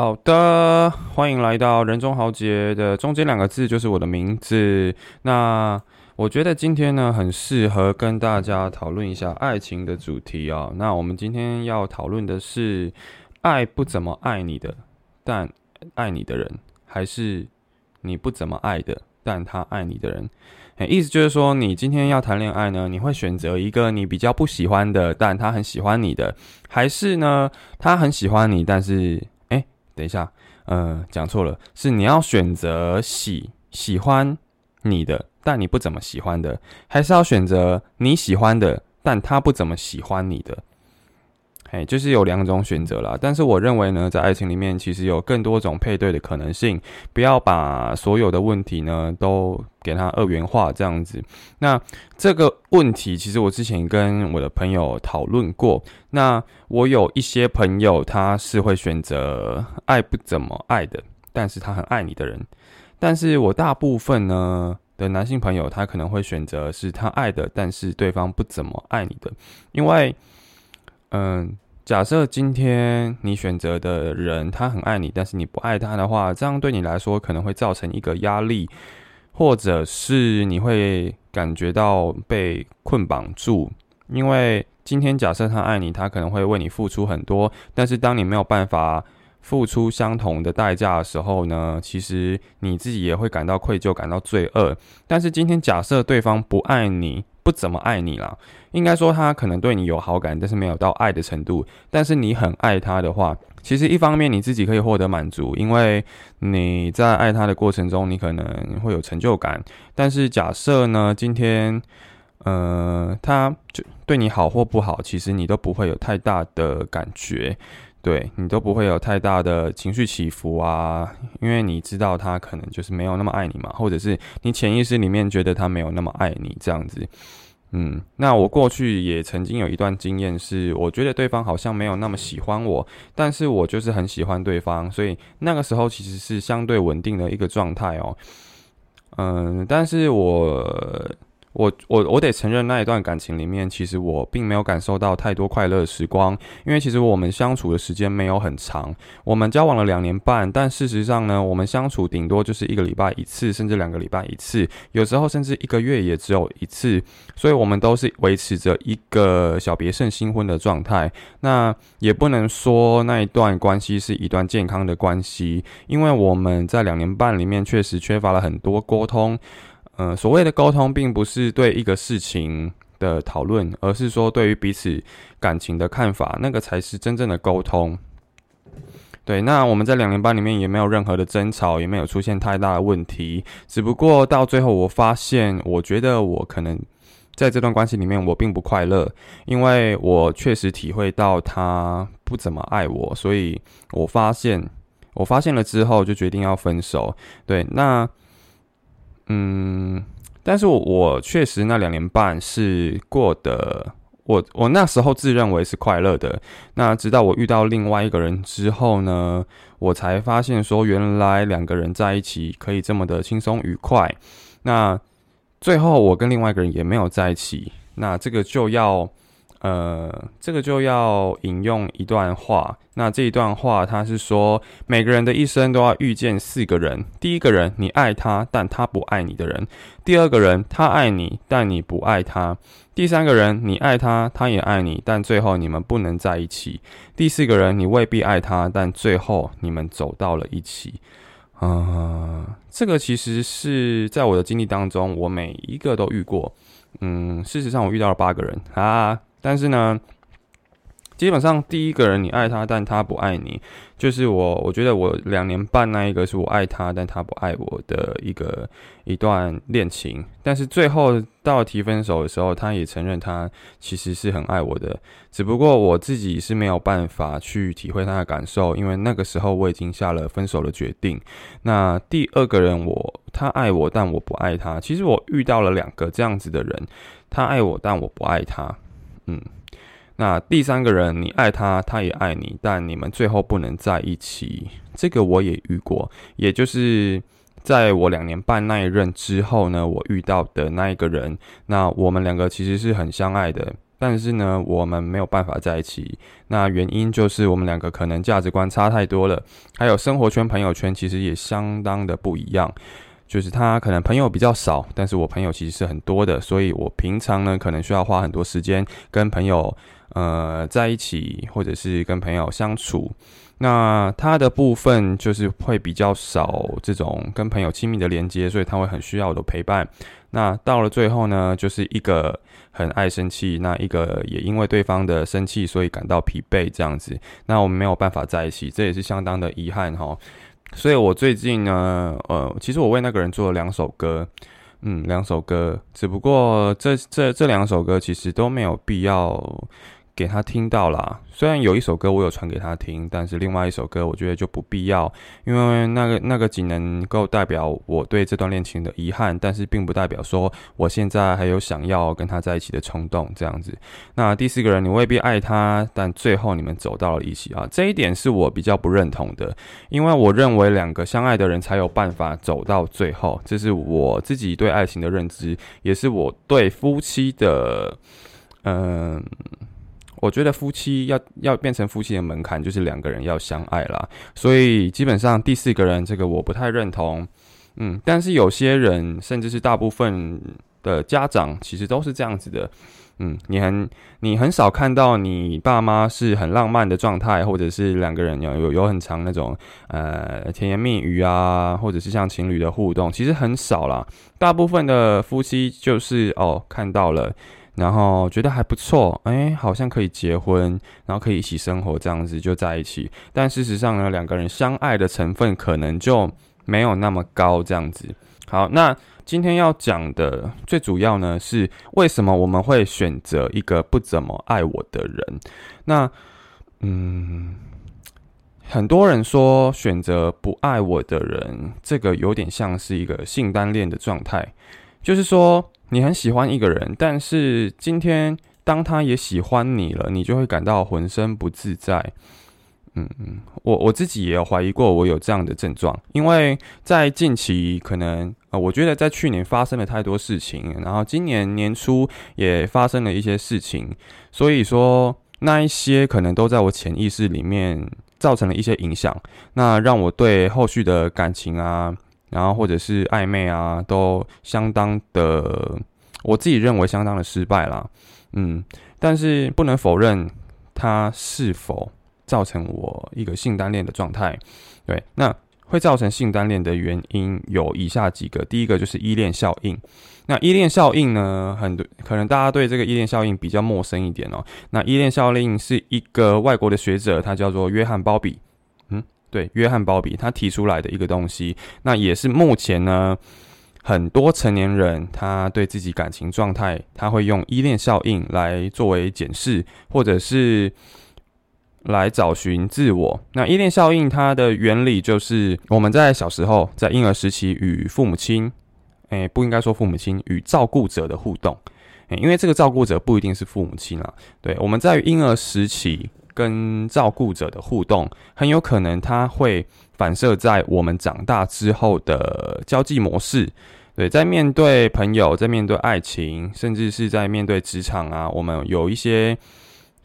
好的，欢迎来到人中豪杰的中间两个字就是我的名字。那我觉得今天呢，很适合跟大家讨论一下爱情的主题哦。那我们今天要讨论的是，爱不怎么爱你的，但爱你的人，还是你不怎么爱的，但他爱你的人。意思就是说，你今天要谈恋爱呢，你会选择一个你比较不喜欢的，但他很喜欢你的，还是呢，他很喜欢你，但是。等一下，呃，讲错了，是你要选择喜喜欢你的，但你不怎么喜欢的，还是要选择你喜欢的，但他不怎么喜欢你的？哎，就是有两种选择啦。但是我认为呢，在爱情里面，其实有更多种配对的可能性。不要把所有的问题呢都给它二元化这样子。那这个问题，其实我之前跟我的朋友讨论过。那我有一些朋友，他是会选择爱不怎么爱的，但是他很爱你的人。但是我大部分呢的男性朋友，他可能会选择是他爱的，但是对方不怎么爱你的，因为。嗯，假设今天你选择的人他很爱你，但是你不爱他的话，这样对你来说可能会造成一个压力，或者是你会感觉到被捆绑住。因为今天假设他爱你，他可能会为你付出很多，但是当你没有办法付出相同的代价的时候呢，其实你自己也会感到愧疚，感到罪恶。但是今天假设对方不爱你。不怎么爱你啦，应该说他可能对你有好感，但是没有到爱的程度。但是你很爱他的话，其实一方面你自己可以获得满足，因为你在爱他的过程中，你可能会有成就感。但是假设呢，今天，呃，他就对你好或不好，其实你都不会有太大的感觉，对你都不会有太大的情绪起伏啊，因为你知道他可能就是没有那么爱你嘛，或者是你潜意识里面觉得他没有那么爱你这样子。嗯，那我过去也曾经有一段经验，是我觉得对方好像没有那么喜欢我，但是我就是很喜欢对方，所以那个时候其实是相对稳定的一个状态哦。嗯，但是我。我我我得承认，那一段感情里面，其实我并没有感受到太多快乐的时光，因为其实我们相处的时间没有很长，我们交往了两年半，但事实上呢，我们相处顶多就是一个礼拜一次，甚至两个礼拜一次，有时候甚至一个月也只有一次，所以我们都是维持着一个小别胜新婚的状态。那也不能说那一段关系是一段健康的关系，因为我们在两年半里面确实缺乏了很多沟通。嗯，所谓的沟通，并不是对一个事情的讨论，而是说对于彼此感情的看法，那个才是真正的沟通。对，那我们在两年半里面也没有任何的争吵，也没有出现太大的问题。只不过到最后，我发现，我觉得我可能在这段关系里面，我并不快乐，因为我确实体会到他不怎么爱我，所以我发现，我发现了之后，就决定要分手。对，那。嗯，但是我确实那两年半是过得，我我那时候自认为是快乐的。那直到我遇到另外一个人之后呢，我才发现说，原来两个人在一起可以这么的轻松愉快。那最后我跟另外一个人也没有在一起，那这个就要。呃，这个就要引用一段话。那这一段话，他是说，每个人的一生都要遇见四个人。第一个人，你爱他，但他不爱你的人；第二个人，他爱你，但你不爱他；第三个人，你爱他，他也爱你，但最后你们不能在一起；第四个人，你未必爱他，但最后你们走到了一起。啊，这个其实是在我的经历当中，我每一个都遇过。嗯，事实上，我遇到了八个人啊。但是呢，基本上第一个人你爱他，但他不爱你，就是我。我觉得我两年半那一个是我爱他，但他不爱我的一个一段恋情。但是最后到提分手的时候，他也承认他其实是很爱我的，只不过我自己是没有办法去体会他的感受，因为那个时候我已经下了分手的决定。那第二个人我他爱我，但我不爱他。其实我遇到了两个这样子的人，他爱我，但我不爱他。嗯，那第三个人，你爱他，他也爱你，但你们最后不能在一起。这个我也遇过，也就是在我两年半那一任之后呢，我遇到的那一个人，那我们两个其实是很相爱的，但是呢，我们没有办法在一起。那原因就是我们两个可能价值观差太多了，还有生活圈、朋友圈其实也相当的不一样。就是他可能朋友比较少，但是我朋友其实是很多的，所以我平常呢可能需要花很多时间跟朋友呃在一起，或者是跟朋友相处。那他的部分就是会比较少这种跟朋友亲密的连接，所以他会很需要我的陪伴。那到了最后呢，就是一个很爱生气，那一个也因为对方的生气，所以感到疲惫这样子。那我们没有办法在一起，这也是相当的遗憾哈。所以我最近呢，呃，其实我为那个人做了两首歌，嗯，两首歌，只不过这这这两首歌其实都没有必要。给他听到啦。虽然有一首歌我有传给他听，但是另外一首歌我觉得就不必要，因为那个那个仅能够代表我对这段恋情的遗憾，但是并不代表说我现在还有想要跟他在一起的冲动这样子。那第四个人，你未必爱他，但最后你们走到了一起啊，这一点是我比较不认同的，因为我认为两个相爱的人才有办法走到最后，这是我自己对爱情的认知，也是我对夫妻的，嗯。我觉得夫妻要要变成夫妻的门槛就是两个人要相爱啦，所以基本上第四个人这个我不太认同，嗯，但是有些人甚至是大部分的家长其实都是这样子的，嗯，你很你很少看到你爸妈是很浪漫的状态，或者是两个人有有有很长那种呃甜言蜜语啊，或者是像情侣的互动，其实很少啦。大部分的夫妻就是哦看到了。然后觉得还不错，哎，好像可以结婚，然后可以一起生活，这样子就在一起。但事实上呢，两个人相爱的成分可能就没有那么高，这样子。好，那今天要讲的最主要呢，是为什么我们会选择一个不怎么爱我的人？那，嗯，很多人说选择不爱我的人，这个有点像是一个性单恋的状态，就是说。你很喜欢一个人，但是今天当他也喜欢你了，你就会感到浑身不自在。嗯嗯，我我自己也有怀疑过，我有这样的症状，因为在近期可能呃，我觉得在去年发生了太多事情，然后今年年初也发生了一些事情，所以说那一些可能都在我潜意识里面造成了一些影响，那让我对后续的感情啊。然后或者是暧昧啊，都相当的，我自己认为相当的失败啦。嗯，但是不能否认它是否造成我一个性单恋的状态。对，那会造成性单恋的原因有以下几个，第一个就是依恋效应。那依恋效应呢，很多可能大家对这个依恋效应比较陌生一点哦。那依恋效应是一个外国的学者，他叫做约翰鲍比。对，约翰鲍比他提出来的一个东西，那也是目前呢很多成年人他对自己感情状态，他会用依恋效应来作为检视，或者是来找寻自我。那依恋效应它的原理就是我们在小时候在婴儿时期与父母亲，诶，不应该说父母亲与照顾者的互动，因为这个照顾者不一定是父母亲啊。对，我们在婴儿时期。跟照顾者的互动，很有可能它会反射在我们长大之后的交际模式。对，在面对朋友，在面对爱情，甚至是在面对职场啊，我们有一些，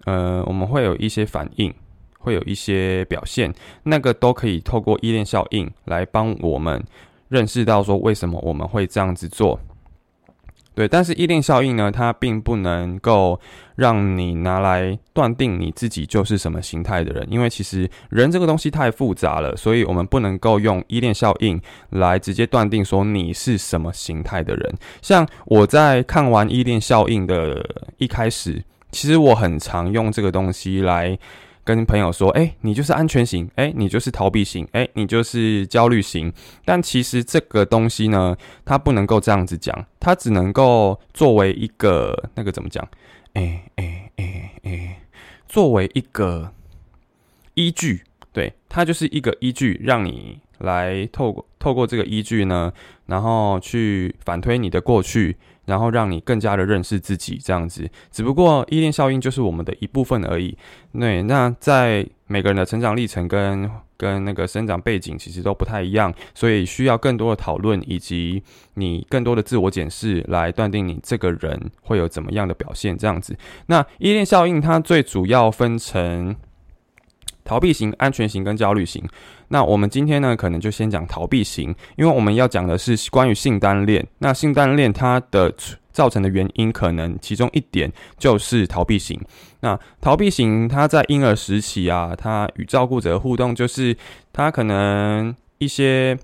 呃，我们会有一些反应，会有一些表现，那个都可以透过依恋效应来帮我们认识到说，为什么我们会这样子做。对，但是依恋效应呢，它并不能够让你拿来断定你自己就是什么形态的人，因为其实人这个东西太复杂了，所以我们不能够用依恋效应来直接断定说你是什么形态的人。像我在看完依恋效应的一开始，其实我很常用这个东西来。跟朋友说，哎，你就是安全型，哎，你就是逃避型，哎，你就是焦虑型。但其实这个东西呢，它不能够这样子讲，它只能够作为一个那个怎么讲？哎哎哎哎，作为一个依据，对，它就是一个依据，让你来透过透过这个依据呢，然后去反推你的过去，然后让你更加的认识自己，这样子。只不过依恋效应就是我们的一部分而已。对，那在每个人的成长历程跟跟那个生长背景其实都不太一样，所以需要更多的讨论以及你更多的自我检视来断定你这个人会有怎么样的表现，这样子。那依恋效应它最主要分成。逃避型、安全型跟焦虑型。那我们今天呢，可能就先讲逃避型，因为我们要讲的是关于性单恋。那性单恋它的造成的原因，可能其中一点就是逃避型。那逃避型，它在婴儿时期啊，它与照顾者互动，就是它可能一些。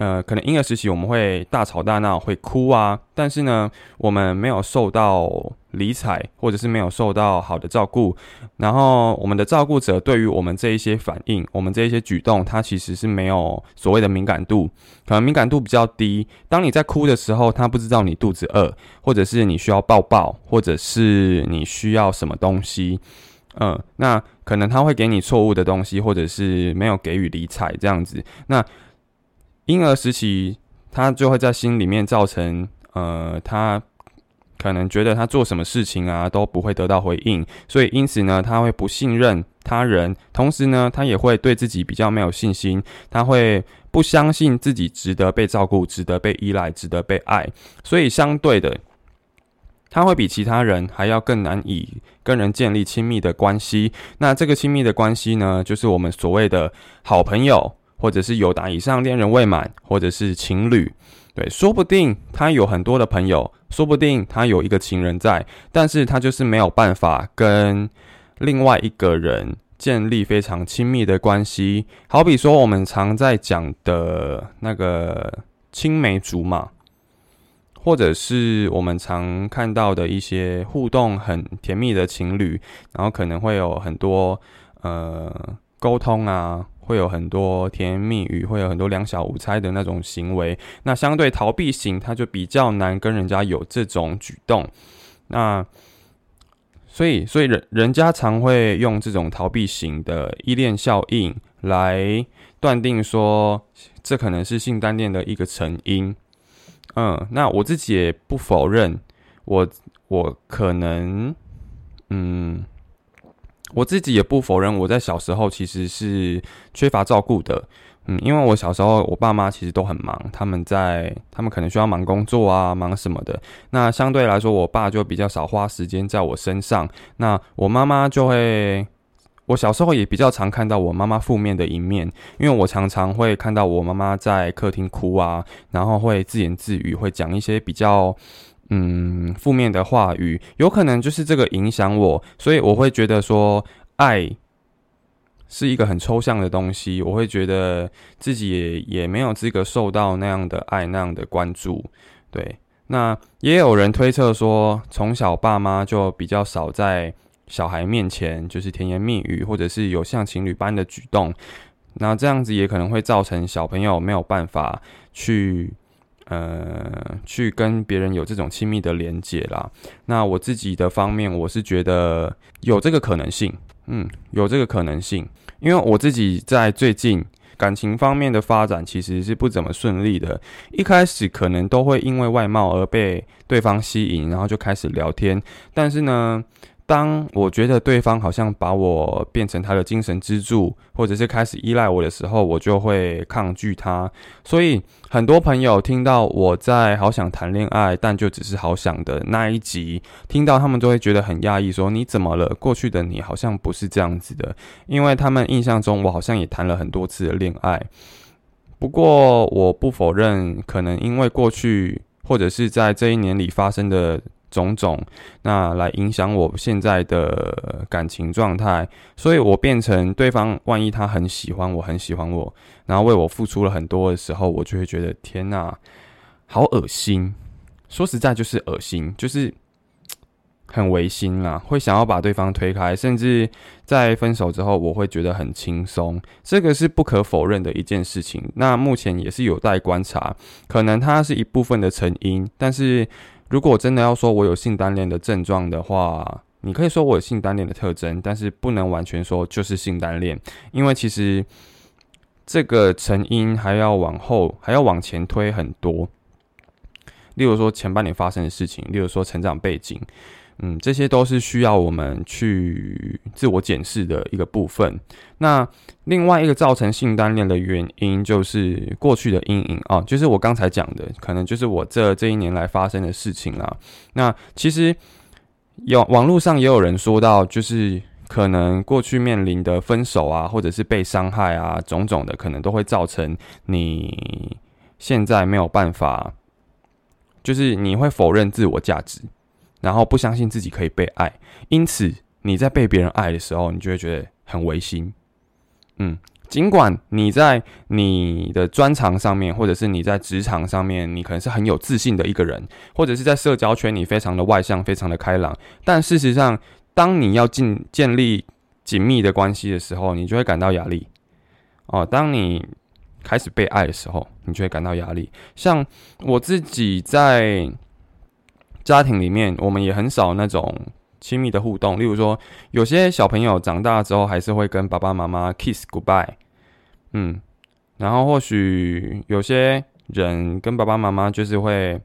呃，可能婴儿时期我们会大吵大闹，会哭啊，但是呢，我们没有受到理睬，或者是没有受到好的照顾，然后我们的照顾者对于我们这一些反应，我们这一些举动，他其实是没有所谓的敏感度，可能敏感度比较低。当你在哭的时候，他不知道你肚子饿，或者是你需要抱抱，或者是你需要什么东西，嗯，那可能他会给你错误的东西，或者是没有给予理睬这样子，那。婴儿时期，他就会在心里面造成，呃，他可能觉得他做什么事情啊都不会得到回应，所以因此呢，他会不信任他人，同时呢，他也会对自己比较没有信心，他会不相信自己值得被照顾、值得被依赖、值得被爱，所以相对的，他会比其他人还要更难以跟人建立亲密的关系。那这个亲密的关系呢，就是我们所谓的好朋友。或者是有达以上恋人未满，或者是情侣，对，说不定他有很多的朋友，说不定他有一个情人在，但是他就是没有办法跟另外一个人建立非常亲密的关系。好比说我们常在讲的那个青梅竹马，或者是我们常看到的一些互动很甜蜜的情侣，然后可能会有很多呃沟通啊。会有很多甜言蜜语，会有很多两小无猜的那种行为。那相对逃避型，他就比较难跟人家有这种举动。那所以，所以人人家常会用这种逃避型的依恋效应来断定说，这可能是性单恋的一个成因。嗯，那我自己也不否认，我我可能，嗯。我自己也不否认，我在小时候其实是缺乏照顾的，嗯，因为我小时候我爸妈其实都很忙，他们在他们可能需要忙工作啊，忙什么的。那相对来说，我爸就比较少花时间在我身上。那我妈妈就会，我小时候也比较常看到我妈妈负面的一面，因为我常常会看到我妈妈在客厅哭啊，然后会自言自语，会讲一些比较。嗯，负面的话语有可能就是这个影响我，所以我会觉得说爱是一个很抽象的东西，我会觉得自己也没有资格受到那样的爱那样的关注。对，那也有人推测说，从小爸妈就比较少在小孩面前就是甜言蜜语，或者是有像情侣般的举动，那这样子也可能会造成小朋友没有办法去。呃，去跟别人有这种亲密的连接啦。那我自己的方面，我是觉得有这个可能性，嗯，有这个可能性。因为我自己在最近感情方面的发展其实是不怎么顺利的。一开始可能都会因为外貌而被对方吸引，然后就开始聊天。但是呢，当我觉得对方好像把我变成他的精神支柱，或者是开始依赖我的时候，我就会抗拒他。所以很多朋友听到我在好想谈恋爱，但就只是好想的那一集，听到他们都会觉得很压抑，说你怎么了？过去的你好像不是这样子的，因为他们印象中我好像也谈了很多次的恋爱。不过我不否认，可能因为过去或者是在这一年里发生的。种种，那来影响我现在的感情状态，所以我变成对方。万一他很喜欢我，很喜欢我，然后为我付出了很多的时候，我就会觉得天哪，好恶心。说实在，就是恶心，就是 很违心啦，会想要把对方推开，甚至在分手之后，我会觉得很轻松。这个是不可否认的一件事情。那目前也是有待观察，可能它是一部分的成因，但是。如果真的要说我有性单恋的症状的话，你可以说我有性单恋的特征，但是不能完全说就是性单恋，因为其实这个成因还要往后还要往前推很多。例如说前半年发生的事情，例如说成长背景，嗯，这些都是需要我们去自我检视的一个部分。那另外一个造成性单恋的原因，就是过去的阴影啊，就是我刚才讲的，可能就是我这这一年来发生的事情啦。那其实有网络上也有人说到，就是可能过去面临的分手啊，或者是被伤害啊，种种的，可能都会造成你。现在没有办法，就是你会否认自我价值，然后不相信自己可以被爱，因此你在被别人爱的时候，你就会觉得很违心。嗯，尽管你在你的专长上面，或者是你在职场上面，你可能是很有自信的一个人，或者是在社交圈你非常的外向、非常的开朗，但事实上，当你要进建立紧密的关系的时候，你就会感到压力。哦，当你。开始被爱的时候，你就会感到压力。像我自己在家庭里面，我们也很少那种亲密的互动。例如说，有些小朋友长大之后，还是会跟爸爸妈妈 kiss goodbye，嗯，然后或许有些人跟爸爸妈妈就是会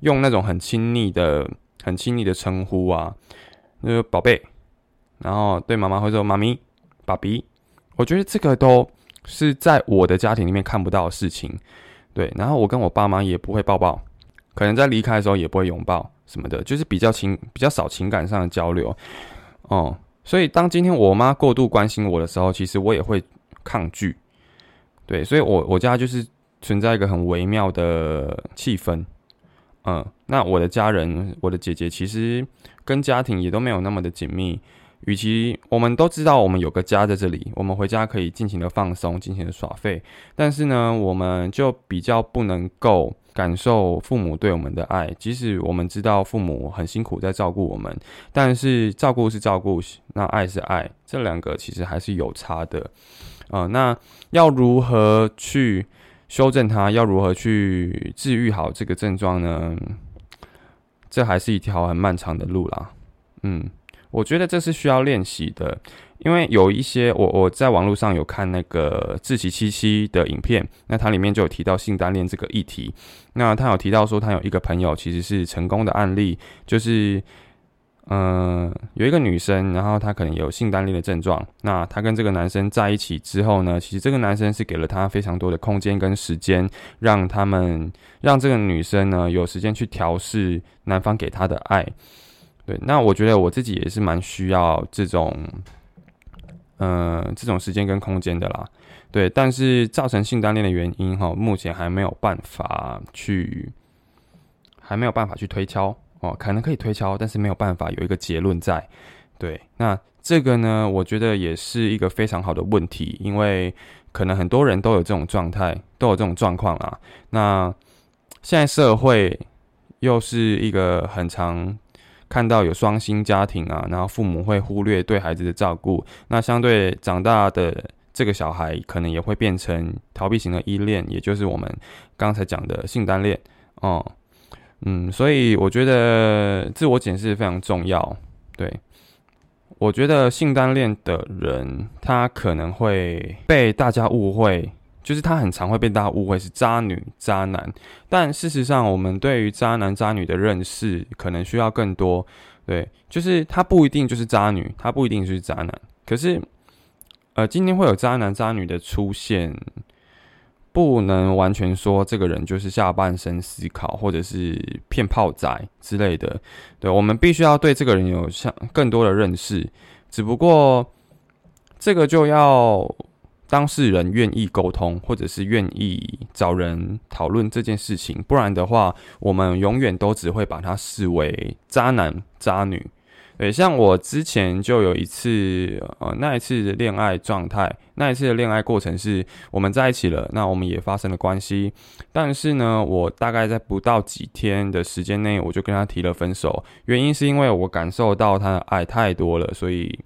用那种很亲昵的、很亲昵的称呼啊，那个宝贝，然后对妈妈会说妈咪、爸比。我觉得这个都。是在我的家庭里面看不到的事情，对。然后我跟我爸妈也不会抱抱，可能在离开的时候也不会拥抱什么的，就是比较情比较少情感上的交流。哦，所以当今天我妈过度关心我的时候，其实我也会抗拒。对，所以我我家就是存在一个很微妙的气氛。嗯，那我的家人，我的姐姐其实跟家庭也都没有那么的紧密。与其我们都知道我们有个家在这里，我们回家可以尽情的放松，尽情的耍废，但是呢，我们就比较不能够感受父母对我们的爱。即使我们知道父母很辛苦在照顾我们，但是照顾是照顾，那爱是爱，这两个其实还是有差的。啊，那要如何去修正它？要如何去治愈好这个症状呢？这还是一条很漫长的路啦。嗯。我觉得这是需要练习的，因为有一些我我在网络上有看那个志奇七七的影片，那它里面就有提到性单恋这个议题。那他有提到说，他有一个朋友其实是成功的案例，就是嗯有一个女生，然后她可能有性单恋的症状。那她跟这个男生在一起之后呢，其实这个男生是给了她非常多的空间跟时间，让他们让这个女生呢有时间去调试男方给她的爱。对，那我觉得我自己也是蛮需要这种，嗯，这种时间跟空间的啦。对，但是造成性单恋的原因哈，目前还没有办法去，还没有办法去推敲哦，可能可以推敲，但是没有办法有一个结论在。对，那这个呢，我觉得也是一个非常好的问题，因为可能很多人都有这种状态，都有这种状况啦。那现在社会又是一个很长。看到有双薪家庭啊，然后父母会忽略对孩子的照顾，那相对长大的这个小孩可能也会变成逃避型的依恋，也就是我们刚才讲的性单恋哦，嗯，所以我觉得自我检视非常重要。对，我觉得性单恋的人他可能会被大家误会。就是他很常会被大家误会是渣女、渣男，但事实上，我们对于渣男、渣女的认识可能需要更多。对，就是他不一定就是渣女，他不一定就是渣男。可是，呃，今天会有渣男、渣女的出现，不能完全说这个人就是下半身思考或者是骗炮仔之类的。对，我们必须要对这个人有像更多的认识。只不过，这个就要。当事人愿意沟通，或者是愿意找人讨论这件事情，不然的话，我们永远都只会把他视为渣男渣女。对，像我之前就有一次，呃，那一次的恋爱状态，那一次的恋爱过程是我们在一起了，那我们也发生了关系，但是呢，我大概在不到几天的时间内，我就跟他提了分手，原因是因为我感受到他的爱太多了，所以。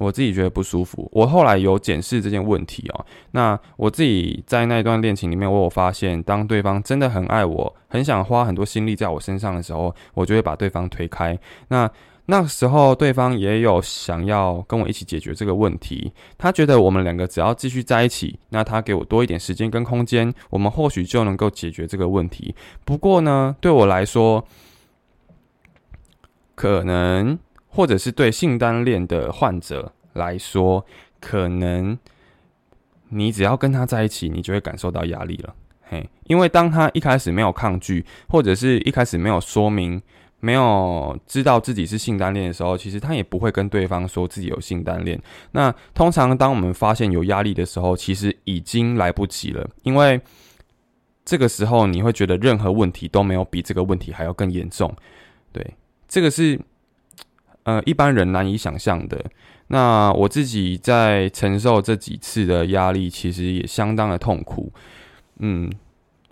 我自己觉得不舒服，我后来有检视这件问题哦。那我自己在那段恋情里面，我有发现，当对方真的很爱我，很想花很多心力在我身上的时候，我就会把对方推开。那那时候对方也有想要跟我一起解决这个问题，他觉得我们两个只要继续在一起，那他给我多一点时间跟空间，我们或许就能够解决这个问题。不过呢，对我来说，可能或者是对性单恋的患者来说，可能你只要跟他在一起，你就会感受到压力了。嘿，因为当他一开始没有抗拒，或者是一开始没有说明。没有知道自己是性单恋的时候，其实他也不会跟对方说自己有性单恋。那通常当我们发现有压力的时候，其实已经来不及了，因为这个时候你会觉得任何问题都没有比这个问题还要更严重。对，这个是呃一般人难以想象的。那我自己在承受这几次的压力，其实也相当的痛苦。嗯，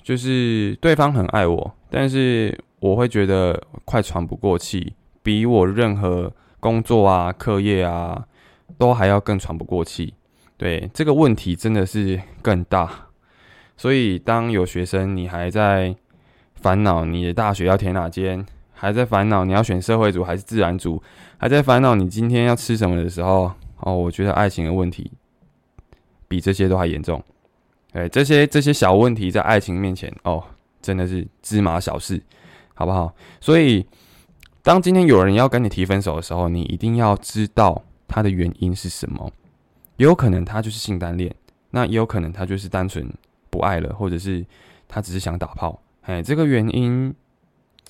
就是对方很爱我，但是。我会觉得快喘不过气，比我任何工作啊、课业啊都还要更喘不过气。对这个问题真的是更大，所以当有学生你还在烦恼你的大学要填哪间，还在烦恼你要选社会组还是自然组，还在烦恼你今天要吃什么的时候，哦，我觉得爱情的问题比这些都还严重。哎，这些这些小问题在爱情面前，哦，真的是芝麻小事。好不好？所以，当今天有人要跟你提分手的时候，你一定要知道他的原因是什么。也有可能他就是性单恋，那也有可能他就是单纯不爱了，或者是他只是想打炮。哎，这个原因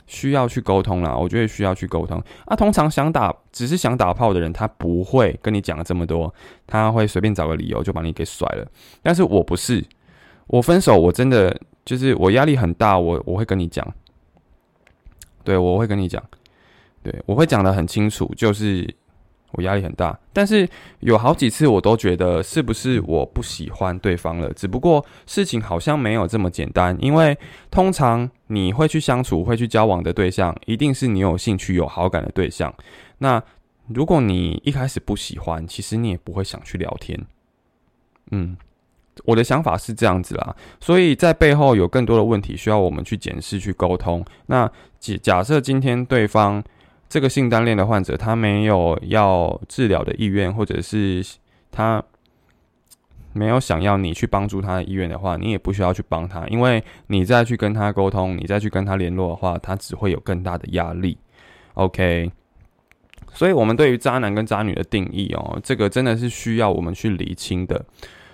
需要去沟通啦，我觉得需要去沟通。啊，通常想打只是想打炮的人，他不会跟你讲这么多，他会随便找个理由就把你给甩了。但是我不是，我分手我真的就是我压力很大，我我会跟你讲。对，我会跟你讲，对我会讲的很清楚，就是我压力很大，但是有好几次我都觉得是不是我不喜欢对方了，只不过事情好像没有这么简单，因为通常你会去相处、会去交往的对象，一定是你有兴趣、有好感的对象。那如果你一开始不喜欢，其实你也不会想去聊天，嗯。我的想法是这样子啦，所以在背后有更多的问题需要我们去检视、去沟通。那假假设今天对方这个性单恋的患者，他没有要治疗的意愿，或者是他没有想要你去帮助他的意愿的话，你也不需要去帮他，因为你再去跟他沟通，你再去跟他联络的话，他只会有更大的压力。OK，所以我们对于渣男跟渣女的定义哦，这个真的是需要我们去理清的。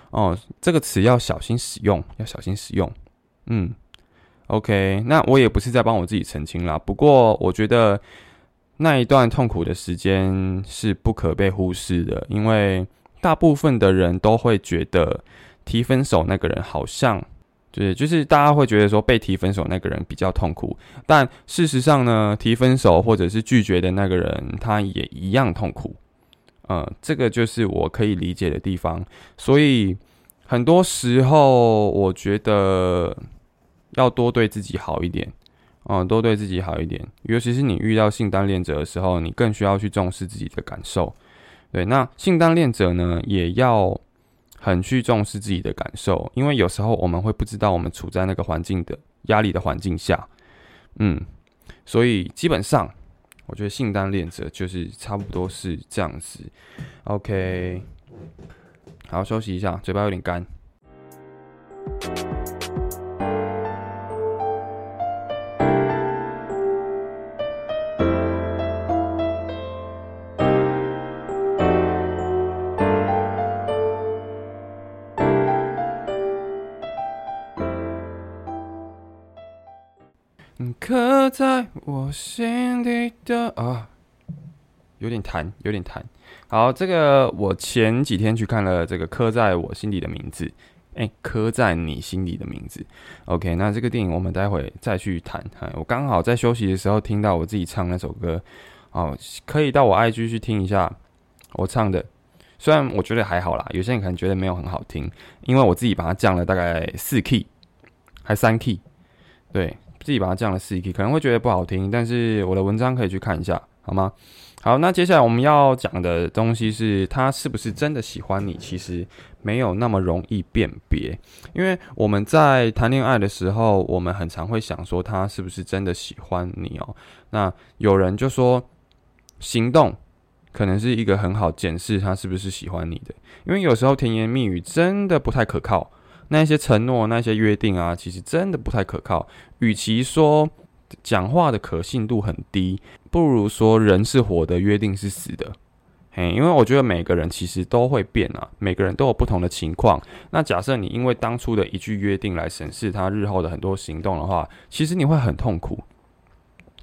哦，这个词要小心使用，要小心使用。嗯，OK，那我也不是在帮我自己澄清啦。不过我觉得那一段痛苦的时间是不可被忽视的，因为大部分的人都会觉得提分手那个人好像，就是就是大家会觉得说被提分手那个人比较痛苦，但事实上呢，提分手或者是拒绝的那个人他也一样痛苦。嗯，这个就是我可以理解的地方，所以很多时候我觉得要多对自己好一点，嗯，多对自己好一点，尤其是你遇到性单恋者的时候，你更需要去重视自己的感受。对，那性单恋者呢，也要很去重视自己的感受，因为有时候我们会不知道我们处在那个环境的压力的环境下，嗯，所以基本上。我觉得性单恋者就是差不多是这样子，OK，好休息一下，嘴巴有点干。心底的啊，有点弹，有点弹。好，这个我前几天去看了这个《刻在我心底的名字》，哎，刻在你心里的名字。OK，那这个电影我们待会再去谈。哎我刚好在休息的时候听到我自己唱那首歌，哦，可以到我 IG 去听一下我唱的。虽然我觉得还好啦，有些人可能觉得没有很好听，因为我自己把它降了大概四 key，还三 key，对。自己把它降了四 K，可能会觉得不好听，但是我的文章可以去看一下，好吗？好，那接下来我们要讲的东西是，他是不是真的喜欢你？其实没有那么容易辨别，因为我们在谈恋爱的时候，我们很常会想说，他是不是真的喜欢你哦？那有人就说，行动可能是一个很好检视他是不是喜欢你的，因为有时候甜言蜜语真的不太可靠，那些承诺、那些约定啊，其实真的不太可靠。与其说讲话的可信度很低，不如说人是活的，约定是死的。嘿，因为我觉得每个人其实都会变啊，每个人都有不同的情况。那假设你因为当初的一句约定来审视他日后的很多行动的话，其实你会很痛苦。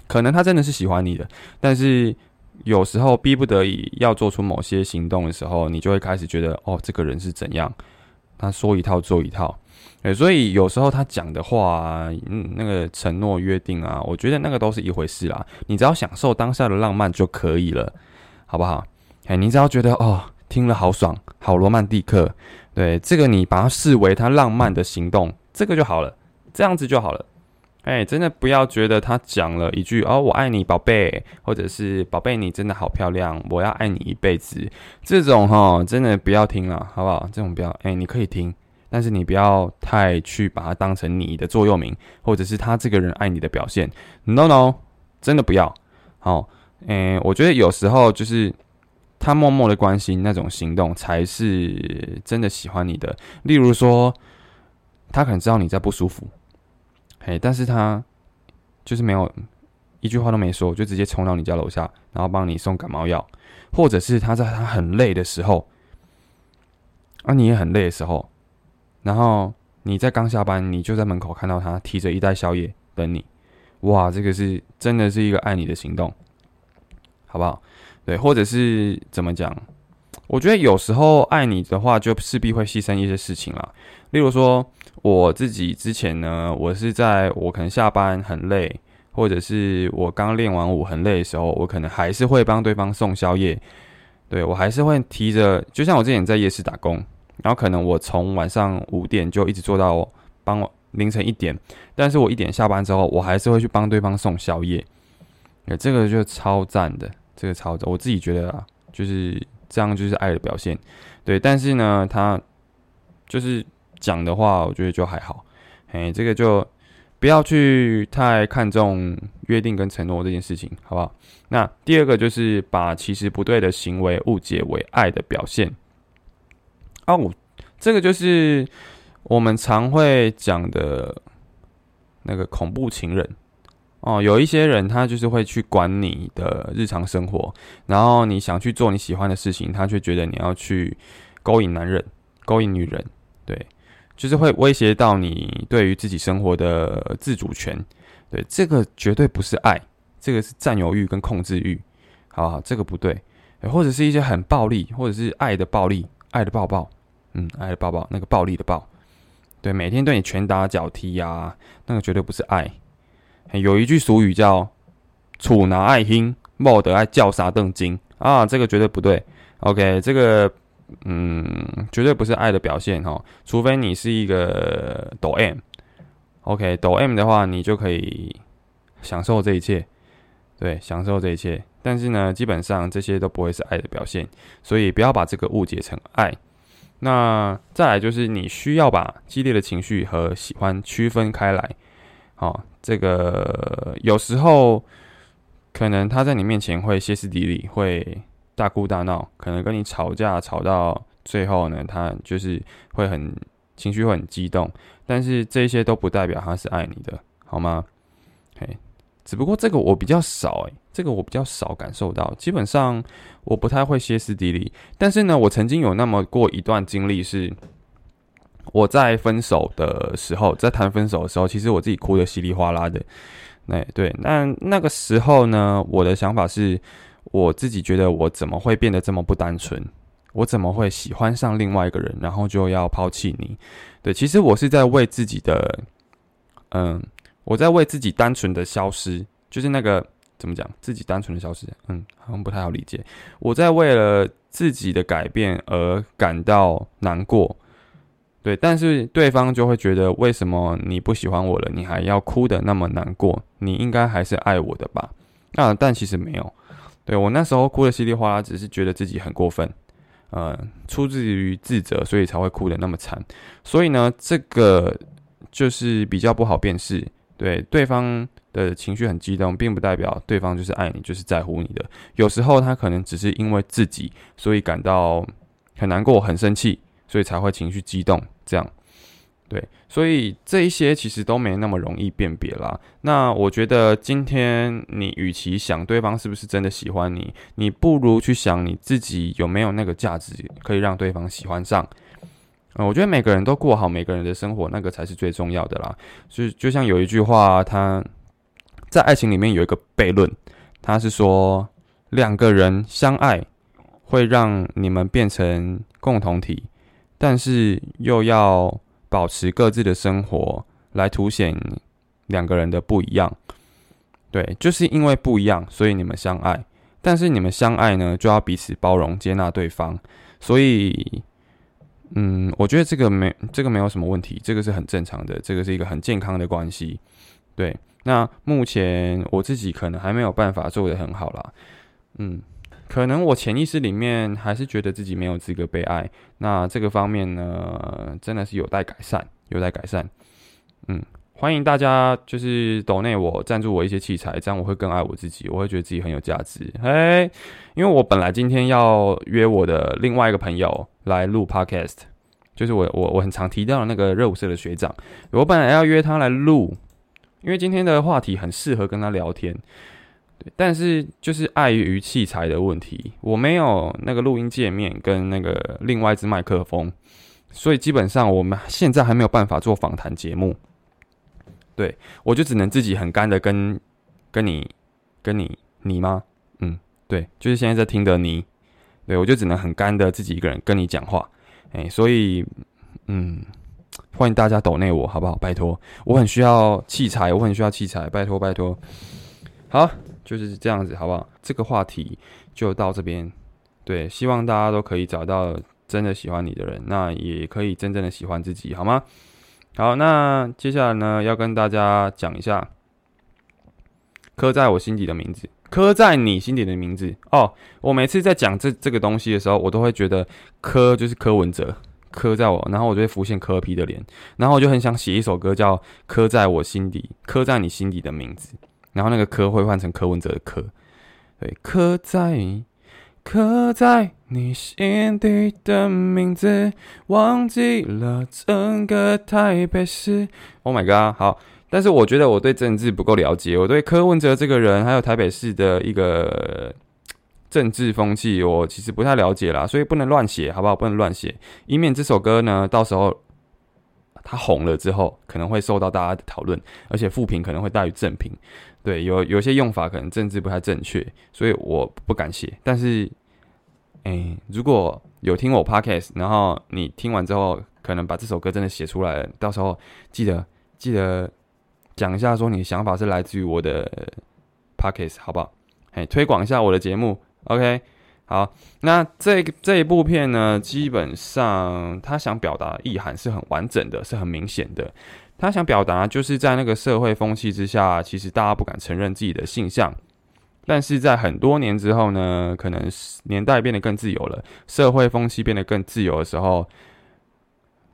可能他真的是喜欢你的，但是有时候逼不得已要做出某些行动的时候，你就会开始觉得，哦，这个人是怎样？他说一套做一套。对，所以有时候他讲的话，嗯，那个承诺约定啊，我觉得那个都是一回事啦。你只要享受当下的浪漫就可以了，好不好？哎，你只要觉得哦，听了好爽，好罗曼蒂克，对这个你把它视为他浪漫的行动，这个就好了，这样子就好了。哎，真的不要觉得他讲了一句“哦，我爱你，宝贝”，或者是“宝贝，你真的好漂亮，我要爱你一辈子”，这种哈，真的不要听了，好不好？这种不要，哎，你可以听，但是你不要太去把它当成你的座右铭，或者是他这个人爱你的表现。No No，真的不要。好，哎，我觉得有时候就是。他默默的关心那种行动，才是真的喜欢你的。例如说，他可能知道你在不舒服，嘿，但是他就是没有一句话都没说，就直接冲到你家楼下，然后帮你送感冒药，或者是他在他很累的时候，啊，你也很累的时候，然后你在刚下班，你就在门口看到他提着一袋宵夜等你，哇，这个是真的是一个爱你的行动，好不好？对，或者是怎么讲？我觉得有时候爱你的话，就势必会牺牲一些事情啦。例如说，我自己之前呢，我是在我可能下班很累，或者是我刚练完舞很累的时候，我可能还是会帮对方送宵夜。对我还是会提着，就像我之前在夜市打工，然后可能我从晚上五点就一直做到帮我凌晨一点，但是我一点下班之后，我还是会去帮对方送宵夜。对，这个就超赞的。这个操作，我自己觉得啊，就是这样，就是爱的表现，对。但是呢，他就是讲的话，我觉得就还好。哎，这个就不要去太看重约定跟承诺这件事情，好不好？那第二个就是把其实不对的行为误解为爱的表现。哦，这个就是我们常会讲的那个恐怖情人。哦，有一些人他就是会去管你的日常生活，然后你想去做你喜欢的事情，他却觉得你要去勾引男人、勾引女人，对，就是会威胁到你对于自己生活的自主权，对，这个绝对不是爱，这个是占有欲跟控制欲，好，这个不对，或者是一些很暴力，或者是爱的暴力，爱的抱抱，嗯，爱的抱抱，那个暴力的抱，对，每天对你拳打脚踢呀，那个绝对不是爱。有一句俗语叫“处拿爱听，莫得爱叫杀邓金”啊，这个绝对不对。OK，这个嗯，绝对不是爱的表现哈。除非你是一个抖 M，OK，抖 M 的话，你就可以享受这一切，对，享受这一切。但是呢，基本上这些都不会是爱的表现，所以不要把这个误解成爱。那再来就是你需要把激烈的情绪和喜欢区分开来，好。这个有时候可能他在你面前会歇斯底里，会大哭大闹，可能跟你吵架吵到最后呢，他就是会很情绪会很激动，但是这些都不代表他是爱你的，好吗？嘿，只不过这个我比较少诶，这个我比较少感受到，基本上我不太会歇斯底里，但是呢，我曾经有那么过一段经历是。我在分手的时候，在谈分手的时候，其实我自己哭的稀里哗啦的。那对，那那个时候呢，我的想法是，我自己觉得我怎么会变得这么不单纯？我怎么会喜欢上另外一个人，然后就要抛弃你？对，其实我是在为自己的，嗯，我在为自己单纯的消失，就是那个怎么讲，自己单纯的消失，嗯，好像不太好理解。我在为了自己的改变而感到难过。对，但是对方就会觉得，为什么你不喜欢我了，你还要哭的那么难过？你应该还是爱我的吧？那但其实没有。对我那时候哭的稀里哗啦，只是觉得自己很过分，呃，出自于自责，所以才会哭的那么惨。所以呢，这个就是比较不好辨识。对，对方的情绪很激动，并不代表对方就是爱你，就是在乎你的。有时候他可能只是因为自己，所以感到很难过、很生气，所以才会情绪激动。这样，对，所以这一些其实都没那么容易辨别啦。那我觉得今天你与其想对方是不是真的喜欢你，你不如去想你自己有没有那个价值可以让对方喜欢上。嗯，我觉得每个人都过好每个人的生活，那个才是最重要的啦。就就像有一句话，他在爱情里面有一个悖论，他是说两个人相爱会让你们变成共同体，但是又要保持各自的生活，来凸显两个人的不一样。对，就是因为不一样，所以你们相爱。但是你们相爱呢，就要彼此包容、接纳对方，所以。嗯，我觉得这个没这个没有什么问题，这个是很正常的，这个是一个很健康的关系。对，那目前我自己可能还没有办法做得很好啦。嗯，可能我潜意识里面还是觉得自己没有资格被爱。那这个方面呢，真的是有待改善，有待改善。嗯，欢迎大家就是抖内我赞助我一些器材，这样我会更爱我自己，我会觉得自己很有价值。嘿，因为我本来今天要约我的另外一个朋友。来录 podcast，就是我我我很常提到的那个热舞社的学长，我本来要约他来录，因为今天的话题很适合跟他聊天，但是就是碍于器材的问题，我没有那个录音界面跟那个另外一支麦克风，所以基本上我们现在还没有办法做访谈节目，对我就只能自己很干的跟跟你跟你你吗？嗯，对，就是现在在听的你。对，我就只能很干的自己一个人跟你讲话，哎，所以，嗯，欢迎大家抖内我好不好？拜托，我很需要器材，我很需要器材，拜托拜托。好，就是这样子，好不好？这个话题就到这边。对，希望大家都可以找到真的喜欢你的人，那也可以真正的喜欢自己，好吗？好，那接下来呢，要跟大家讲一下刻在我心底的名字。刻在你心底的名字哦。我每次在讲这这个东西的时候，我都会觉得柯就是柯文哲，刻在我，然后我就会浮现柯皮的脸，然后我就很想写一首歌叫《刻在我心底》，刻在你心底的名字，然后那个柯会换成柯文哲的柯，对，刻在刻在你心底的名字，忘记了整个台北市。Oh my god，好。但是我觉得我对政治不够了解，我对柯文哲这个人，还有台北市的一个政治风气，我其实不太了解啦，所以不能乱写，好不好？不能乱写，以免这首歌呢，到时候它红了之后，可能会受到大家的讨论，而且负评可能会大于正评。对，有有些用法可能政治不太正确，所以我不敢写。但是，哎，如果有听我 podcast，然后你听完之后，可能把这首歌真的写出来，到时候记得记得。讲一下，说你的想法是来自于我的 pockets，好不好？哎，推广一下我的节目，OK。好，那这这一部片呢，基本上他想表达意涵是很完整的，是很明显的。他想表达就是在那个社会风气之下，其实大家不敢承认自己的性向，但是在很多年之后呢，可能年代变得更自由了，社会风气变得更自由的时候。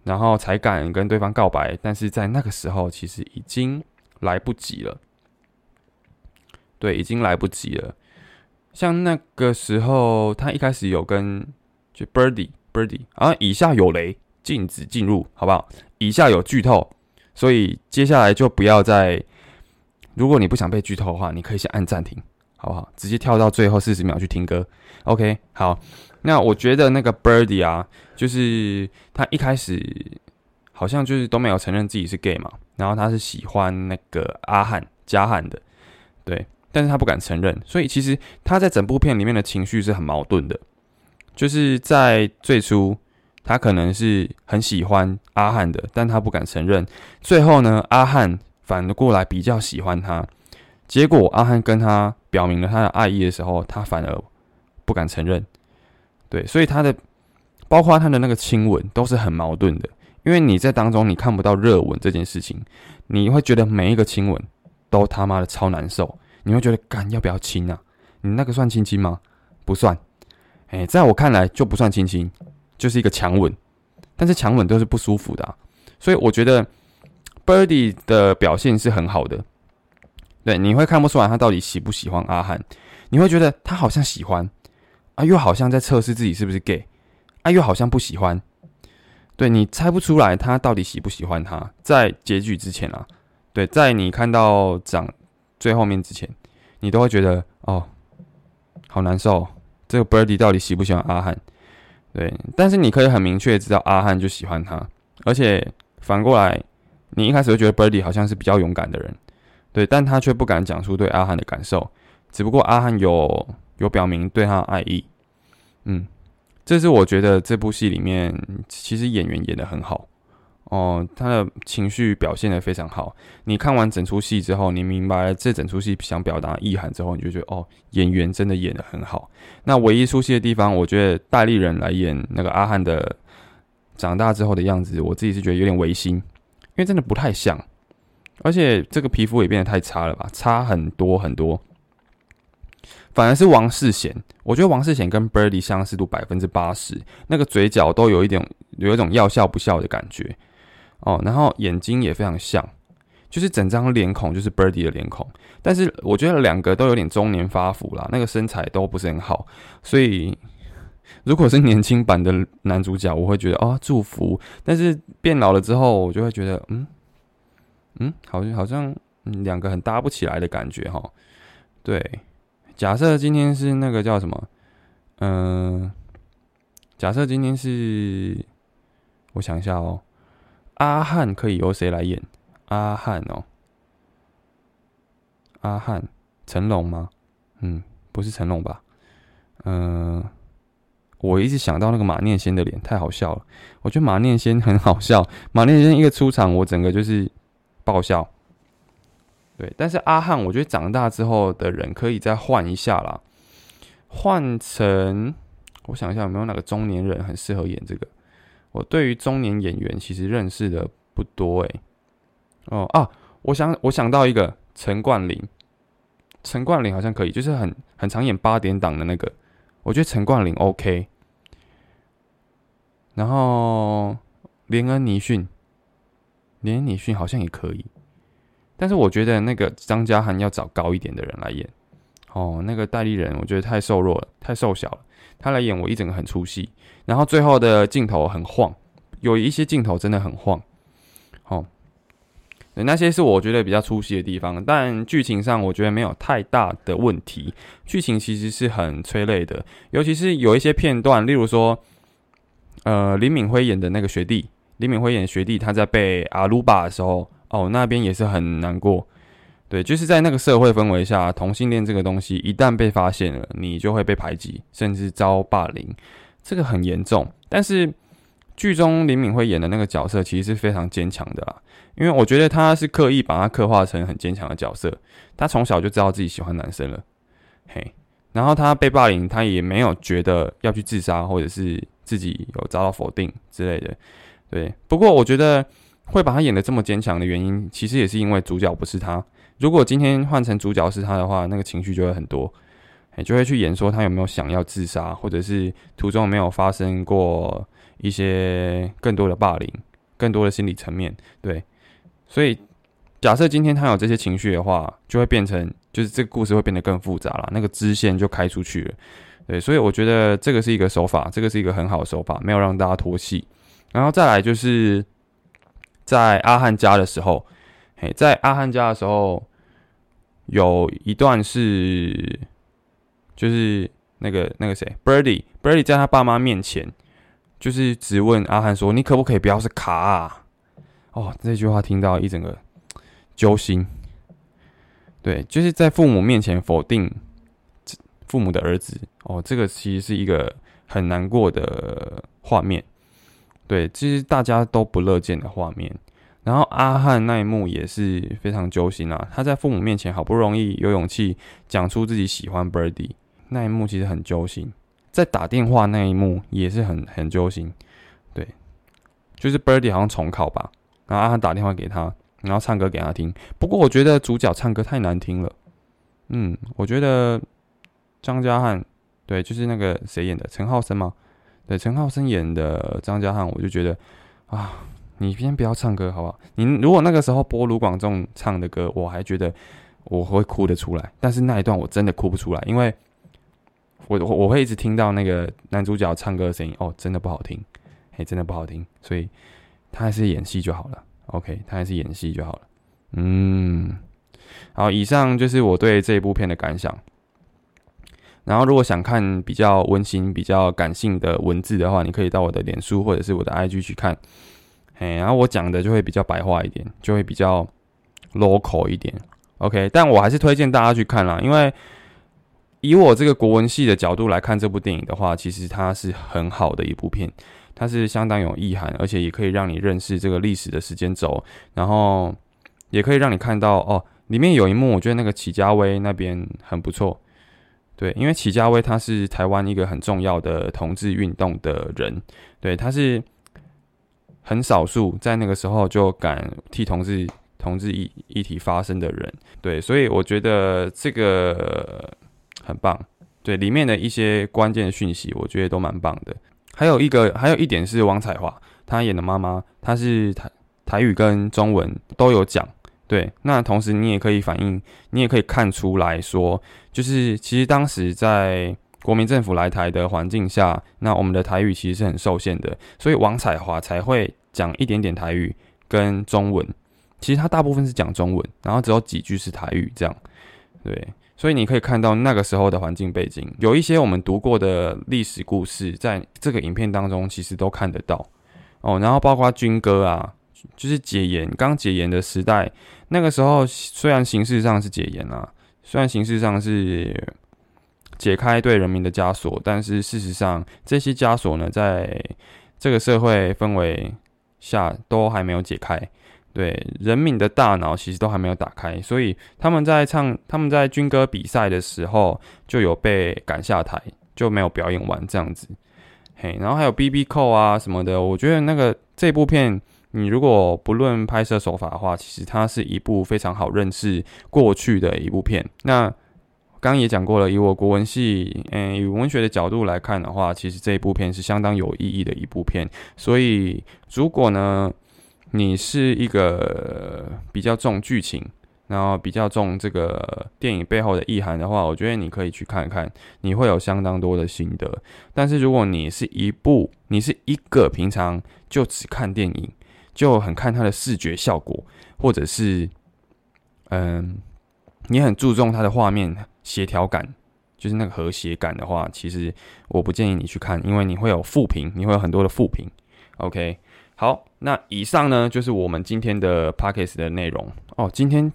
然后才敢跟对方告白，但是在那个时候其实已经来不及了。对，已经来不及了。像那个时候，他一开始有跟就 Birdy Birdy 啊，以下有雷，禁止进入，好不好？以下有剧透，所以接下来就不要再。如果你不想被剧透的话，你可以先按暂停，好不好？直接跳到最后四十秒去听歌。OK，好。那我觉得那个 Birdy 啊，就是他一开始好像就是都没有承认自己是 gay 嘛，然后他是喜欢那个阿汉加汉的，对，但是他不敢承认，所以其实他在整部片里面的情绪是很矛盾的，就是在最初他可能是很喜欢阿汉的，但他不敢承认，最后呢，阿汉反过来比较喜欢他，结果阿汉跟他表明了他的爱意的时候，他反而不敢承认。对，所以他的，包括他的那个亲吻都是很矛盾的，因为你在当中你看不到热吻这件事情，你会觉得每一个亲吻都他妈的超难受，你会觉得干要不要亲啊？你那个算亲亲吗？不算，哎，在我看来就不算亲亲，就是一个强吻，但是强吻都是不舒服的，所以我觉得 Birdy 的表现是很好的，对，你会看不出来他到底喜不喜欢阿汉，你会觉得他好像喜欢啊，又好像在测试自己是不是 gay 啊，又好像不喜欢。对你猜不出来他到底喜不喜欢他，在结局之前啊，对，在你看到长最后面之前，你都会觉得哦，好难受，这个 Birdy 到底喜不喜欢阿汉？对，但是你可以很明确知道阿汉就喜欢他，而且反过来，你一开始会觉得 Birdy 好像是比较勇敢的人，对，但他却不敢讲出对阿汉的感受，只不过阿汉有有表明对他的爱意，嗯。这是我觉得这部戏里面，其实演员演的很好哦，他的情绪表现的非常好。你看完整出戏之后，你明白这整出戏想表达意涵之后，你就觉得哦，演员真的演的很好。那唯一出戏的地方，我觉得戴立人来演那个阿汉的长大之后的样子，我自己是觉得有点违心，因为真的不太像，而且这个皮肤也变得太差了吧，差很多很多。反而是王世贤，我觉得王世贤跟 Birdy 相似度百分之八十，那个嘴角都有一点有一种要笑不笑的感觉哦，然后眼睛也非常像，就是整张脸孔就是 Birdy 的脸孔，但是我觉得两个都有点中年发福啦，那个身材都不是很好，所以如果是年轻版的男主角，我会觉得哦祝福，但是变老了之后，我就会觉得嗯嗯，好像好像两个很搭不起来的感觉哈，对。假设今天是那个叫什么？嗯，假设今天是，我想一下哦，阿汉可以由谁来演？阿汉哦，阿汉，成龙吗？嗯，不是成龙吧？嗯，我一直想到那个马念先的脸，太好笑了。我觉得马念先很好笑，马念先一个出场，我整个就是爆笑。对，但是阿汉，我觉得长大之后的人可以再换一下啦，换成我想一下有没有哪个中年人很适合演这个。我对于中年演员其实认识的不多诶。哦啊，我想我想到一个陈冠霖，陈冠霖好像可以，就是很很常演八点档的那个，我觉得陈冠霖 OK。然后连恩尼逊，连恩尼逊好像也可以。但是我觉得那个张家涵要找高一点的人来演，哦，那个代理人我觉得太瘦弱了，太瘦小了，他来演我一整个很出戏，然后最后的镜头很晃，有一些镜头真的很晃，哦，那些是我觉得比较出戏的地方，但剧情上我觉得没有太大的问题，剧情其实是很催泪的，尤其是有一些片段，例如说，呃，林敏辉演的那个学弟，林敏辉演学弟他在被阿鲁巴的时候。哦，那边也是很难过，对，就是在那个社会氛围下，同性恋这个东西一旦被发现了，你就会被排挤，甚至遭霸凌，这个很严重。但是剧中林敏慧演的那个角色其实是非常坚强的啦，因为我觉得他是刻意把他刻画成很坚强的角色，他从小就知道自己喜欢男生了，嘿，然后他被霸凌，他也没有觉得要去自杀，或者是自己有遭到否定之类的，对。不过我觉得。会把他演的这么坚强的原因，其实也是因为主角不是他。如果今天换成主角是他的话，那个情绪就会很多，哎，就会去演说他有没有想要自杀，或者是途中有没有发生过一些更多的霸凌、更多的心理层面。对，所以假设今天他有这些情绪的话，就会变成就是这个故事会变得更复杂了，那个支线就开出去了。对，所以我觉得这个是一个手法，这个是一个很好的手法，没有让大家拖戏。然后再来就是。在阿汉家的时候，嘿，在阿汉家的时候，有一段是，就是那个那个谁，Birdy，Birdy 在他爸妈面前，就是直问阿汉说：“你可不可以不要是卡啊？”哦，这句话听到一整个揪心。对，就是在父母面前否定父母的儿子，哦，这个其实是一个很难过的画面。对，其实大家都不乐见的画面。然后阿汉那一幕也是非常揪心啊！他在父母面前好不容易有勇气讲出自己喜欢 Birdy，那一幕其实很揪心。在打电话那一幕也是很很揪心。对，就是 Birdy 好像重考吧，然后阿汉打电话给他，然后唱歌给他听。不过我觉得主角唱歌太难听了。嗯，我觉得张家汉，对，就是那个谁演的陈浩森吗？对，陈浩森演的张家汉，我就觉得啊，你先不要唱歌好不好？你如果那个时候播卢广仲唱的歌，我还觉得我会哭得出来。但是那一段我真的哭不出来，因为我我我会一直听到那个男主角唱歌的声音，哦，真的不好听，嘿，真的不好听，所以他还是演戏就好了。OK，他还是演戏就好了。嗯，好，以上就是我对这一部片的感想。然后，如果想看比较温馨、比较感性的文字的话，你可以到我的脸书或者是我的 IG 去看。嘿，然后我讲的就会比较白话一点，就会比较 local 一点。OK，但我还是推荐大家去看啦，因为以我这个国文系的角度来看这部电影的话，其实它是很好的一部片，它是相当有意涵，而且也可以让你认识这个历史的时间轴，然后也可以让你看到哦，里面有一幕，我觉得那个齐家威那边很不错。对，因为齐家威他是台湾一个很重要的同志运动的人，对，他是很少数在那个时候就敢替同志同志议议题发声的人，对，所以我觉得这个很棒，对，里面的一些关键讯息，我觉得都蛮棒的。还有一个，还有一点是王彩华她演的妈妈，她是台台语跟中文都有讲。对，那同时你也可以反映，你也可以看出来说，就是其实当时在国民政府来台的环境下，那我们的台语其实是很受限的，所以王彩华才会讲一点点台语跟中文，其实他大部分是讲中文，然后只有几句是台语这样。对，所以你可以看到那个时候的环境背景，有一些我们读过的历史故事，在这个影片当中其实都看得到哦，然后包括军歌啊。就是解严，刚解严的时代，那个时候虽然形式上是解严啊，虽然形式上是解开对人民的枷锁，但是事实上这些枷锁呢，在这个社会氛围下都还没有解开，对人民的大脑其实都还没有打开，所以他们在唱他们在军歌比赛的时候就有被赶下台，就没有表演完这样子，嘿，然后还有 B B 扣啊什么的，我觉得那个这部片。你如果不论拍摄手法的话，其实它是一部非常好认识过去的一部片。那刚刚也讲过了，以我国文系，嗯，以文学的角度来看的话，其实这一部片是相当有意义的一部片。所以，如果呢，你是一个比较重剧情，然后比较重这个电影背后的意涵的话，我觉得你可以去看一看，你会有相当多的心得。但是，如果你是一部，你是一个平常就只看电影。就很看它的视觉效果，或者是，嗯，你很注重它的画面协调感，就是那个和谐感的话，其实我不建议你去看，因为你会有负评，你会有很多的负评。OK，好，那以上呢就是我们今天的 p a c k a g e 的内容哦。今天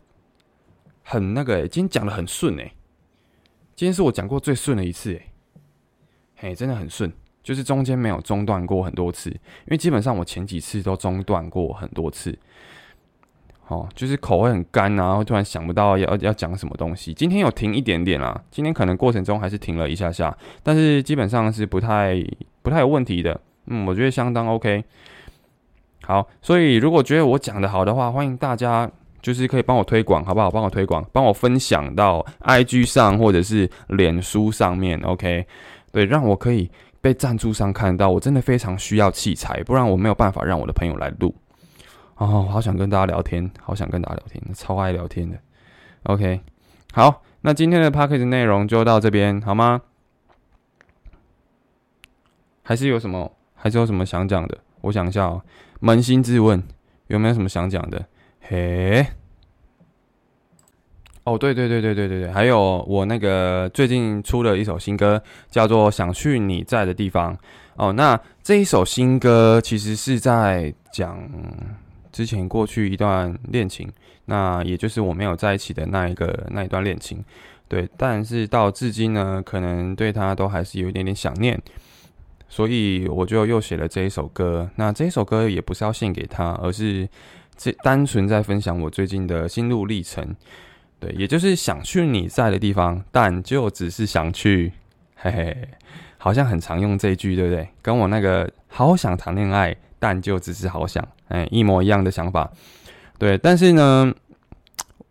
很那个，今天讲的很顺诶，今天是我讲过最顺的一次诶，嘿，真的很顺。就是中间没有中断过很多次，因为基本上我前几次都中断过很多次，哦，就是口会很干啊，然后突然想不到要要讲什么东西。今天有停一点点啦，今天可能过程中还是停了一下下，但是基本上是不太不太有问题的。嗯，我觉得相当 OK。好，所以如果觉得我讲的好的话，欢迎大家就是可以帮我推广，好不好？帮我推广，帮我分享到 IG 上或者是脸书上面，OK？对，让我可以。被赞助商看到，我真的非常需要器材，不然我没有办法让我的朋友来录。哦，好想跟大家聊天，好想跟大家聊天，超爱聊天的。OK，好，那今天的 p a c k a g e 内容就到这边，好吗？还是有什么，还是有什么想讲的？我想一下哦，扪心自问，有没有什么想讲的？嘿。哦，对对对对对对对，还有我那个最近出了一首新歌，叫做《想去你在的地方》。哦，那这一首新歌其实是在讲之前过去一段恋情，那也就是我没有在一起的那一个那一段恋情。对，但是到至今呢，可能对他都还是有一点点想念，所以我就又写了这一首歌。那这一首歌也不是要献给他，而是这单纯在分享我最近的心路历程。对，也就是想去你在的地方，但就只是想去，嘿嘿，好像很常用这一句，对不对？跟我那个好想谈恋爱，但就只是好想，哎，一模一样的想法。对，但是呢，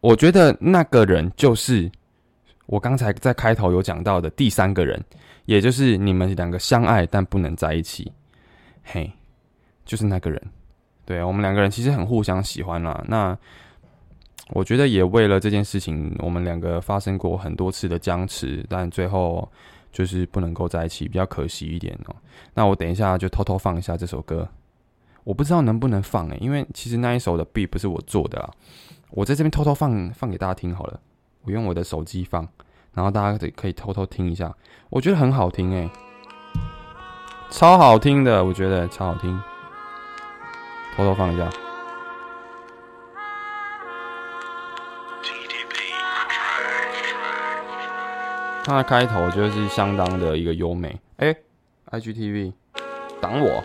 我觉得那个人就是我刚才在开头有讲到的第三个人，也就是你们两个相爱但不能在一起，嘿，就是那个人。对我们两个人其实很互相喜欢啦，那。我觉得也为了这件事情，我们两个发生过很多次的僵持，但最后就是不能够在一起，比较可惜一点哦。那我等一下就偷偷放一下这首歌，我不知道能不能放诶，因为其实那一首的 B 不是我做的啊，我在这边偷偷放放给大家听好了，我用我的手机放，然后大家可以可以偷偷听一下，我觉得很好听诶，超好听的，我觉得超好听，偷偷放一下。它的开头就是相当的一个优美。哎，IGTV，挡我！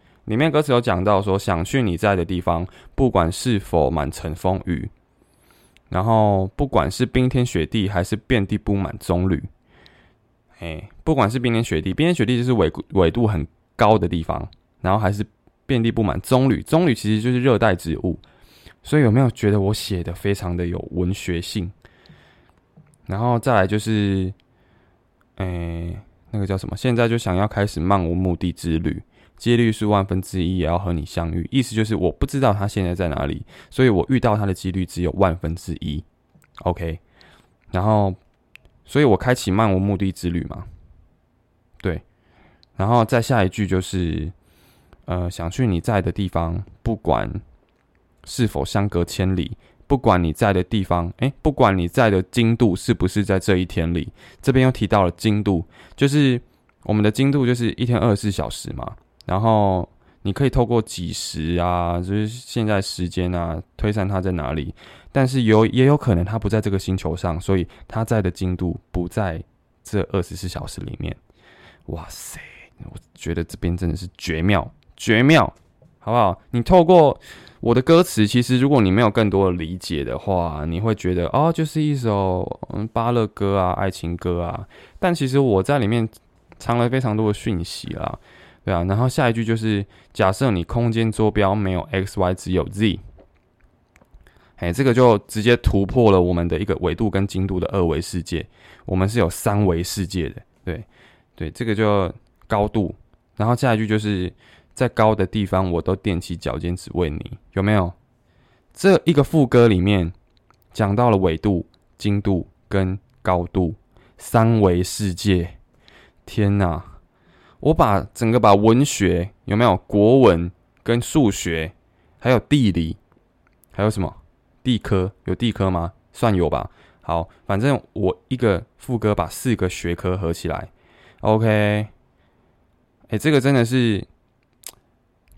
里面歌词有讲到说，想去你在的地方，不管是否满城风雨，然后不管是冰天雪地，还是遍地布满棕榈，哎，不管是冰天雪地，冰天雪地就是纬纬度很高的地方，然后还是遍地布满棕榈，棕榈其实就是热带植物，所以有没有觉得我写的非常的有文学性？然后再来就是，诶，那个叫什么？现在就想要开始漫无目的之旅，几率是万分之一，也要和你相遇。意思就是我不知道他现在在哪里，所以我遇到他的几率只有万分之一。OK，然后，所以我开启漫无目的之旅嘛。对，然后再下一句就是，呃，想去你在的地方，不管是否相隔千里。不管你在的地方，诶，不管你在的精度是不是在这一天里，这边又提到了精度，就是我们的精度就是一天二十四小时嘛。然后你可以透过几时啊，就是现在时间啊，推算它在哪里。但是有也有可能它不在这个星球上，所以它在的精度不在这二十四小时里面。哇塞，我觉得这边真的是绝妙，绝妙，好不好？你透过。我的歌词其实，如果你没有更多的理解的话，你会觉得哦，就是一首嗯巴勒歌啊、爱情歌啊。但其实我在里面藏了非常多的讯息啦，对啊。然后下一句就是：假设你空间坐标没有 x y，只有 z，哎，这个就直接突破了我们的一个纬度跟经度的二维世界。我们是有三维世界的，对对，这个就高度。然后下一句就是。在高的地方，我都踮起脚尖只为你，有没有？这一个副歌里面讲到了纬度、经度跟高度三维世界。天哪！我把整个把文学有没有国文跟数学，还有地理，还有什么地科？有地科吗？算有吧。好，反正我一个副歌把四个学科合起来。OK，哎，这个真的是。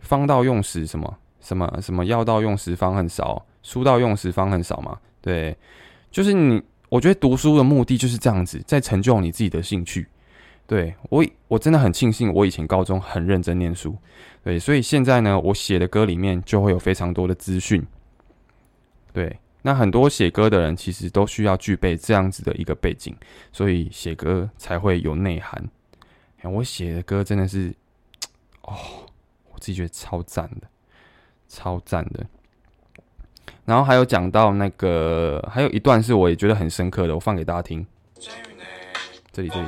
方到用时，什么什么什么，要到用时方很少，书到用时方很少嘛？对，就是你，我觉得读书的目的就是这样子，在成就你自己的兴趣。对我，我真的很庆幸我以前高中很认真念书，对，所以现在呢，我写的歌里面就会有非常多的资讯。对，那很多写歌的人其实都需要具备这样子的一个背景，所以写歌才会有内涵。我写的歌真的是，哦。我自己觉得超赞的，超赞的。然后还有讲到那个，还有一段是我也觉得很深刻的，我放给大家听。这里这里，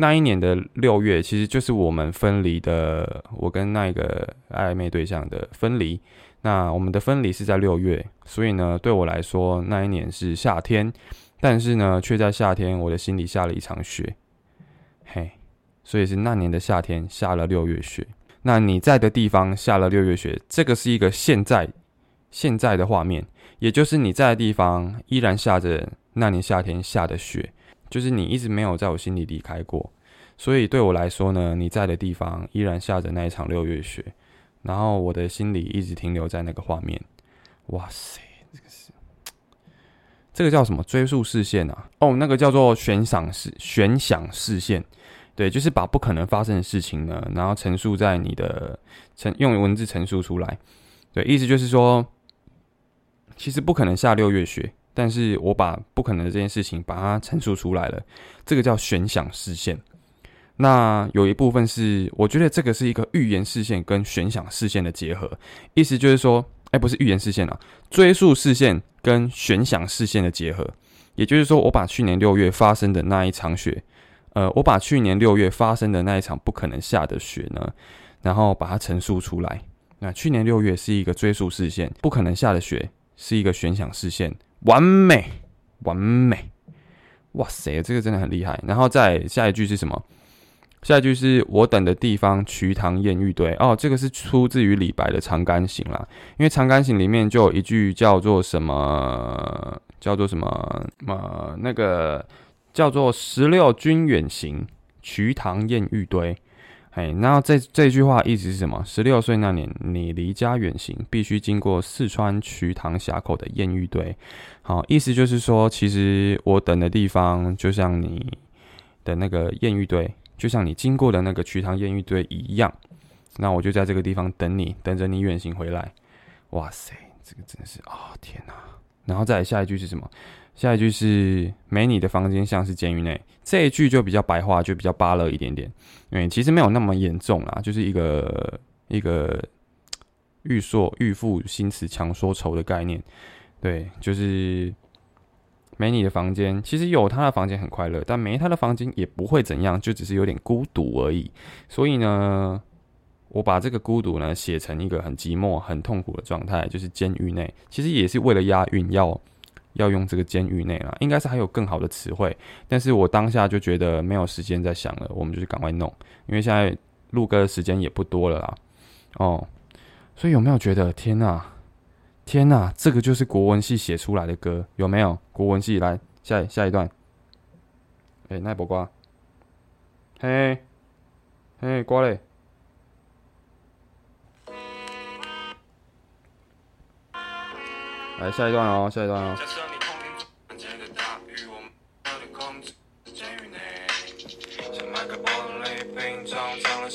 那一年的六月，其实就是我们分离的，我跟那个暧昧对象的分离。那我们的分离是在六月，所以呢，对我来说那一年是夏天，但是呢，却在夏天我的心里下了一场雪。嘿，所以是那年的夏天下了六月雪。那你在的地方下了六月雪，这个是一个现在现在的画面。也就是你在的地方依然下着那年夏天下的雪，就是你一直没有在我心里离开过，所以对我来说呢，你在的地方依然下着那一场六月雪，然后我的心里一直停留在那个画面。哇塞，这个是这个叫什么追溯视线啊？哦，那个叫做悬赏视悬想视线，对，就是把不可能发生的事情呢，然后陈述在你的陈用文字陈述出来，对，意思就是说。其实不可能下六月雪，但是我把不可能的这件事情把它陈述出来了，这个叫悬想视线。那有一部分是，我觉得这个是一个预言视线跟悬想视线的结合，意思就是说，哎，不是预言视线啊，追溯视线跟悬想视线的结合。也就是说，我把去年六月发生的那一场雪，呃，我把去年六月发生的那一场不可能下的雪呢，然后把它陈述出来。那去年六月是一个追溯视线，不可能下的雪。是一个悬想视线，完美，完美，哇塞，这个真的很厉害。然后再下一句是什么？下一句是我等的地方，瞿塘艳玉堆。哦，这个是出自于李白的《长干行》啦。因为《长干行》里面就有一句叫做什么？叫做什么？呃，那个叫做“十六君远行，瞿塘艳玉堆”。哎，那这这句话意思是什么？十六岁那年，你离家远行，必须经过四川瞿塘峡口的艳遇堆。好，意思就是说，其实我等的地方，就像你的那个艳遇堆，就像你经过的那个瞿塘艳遇堆一样。那我就在这个地方等你，等着你远行回来。哇塞，这个真的是啊，天哪！然后再来下一句是什么？下一句是“没你的房间像是监狱内”，这一句就比较白话，就比较巴乐一点点。因为其实没有那么严重啦，就是一个一个欲说欲负心词强说愁的概念。对，就是没你的房间，其实有他的房间很快乐，但没他的房间也不会怎样，就只是有点孤独而已。所以呢，我把这个孤独呢写成一个很寂寞、很痛苦的状态，就是监狱内。其实也是为了押韵要。要用这个监狱内了，应该是还有更好的词汇，但是我当下就觉得没有时间再想了，我们就去赶快弄，因为现在录歌的时间也不多了啦。哦，所以有没有觉得天哪，天哪，这个就是国文系写出来的歌，有没有？国文系来下下一段，哎，奈博瓜，嘿，嘿，瓜嘞。来下一段哦，下一段哦。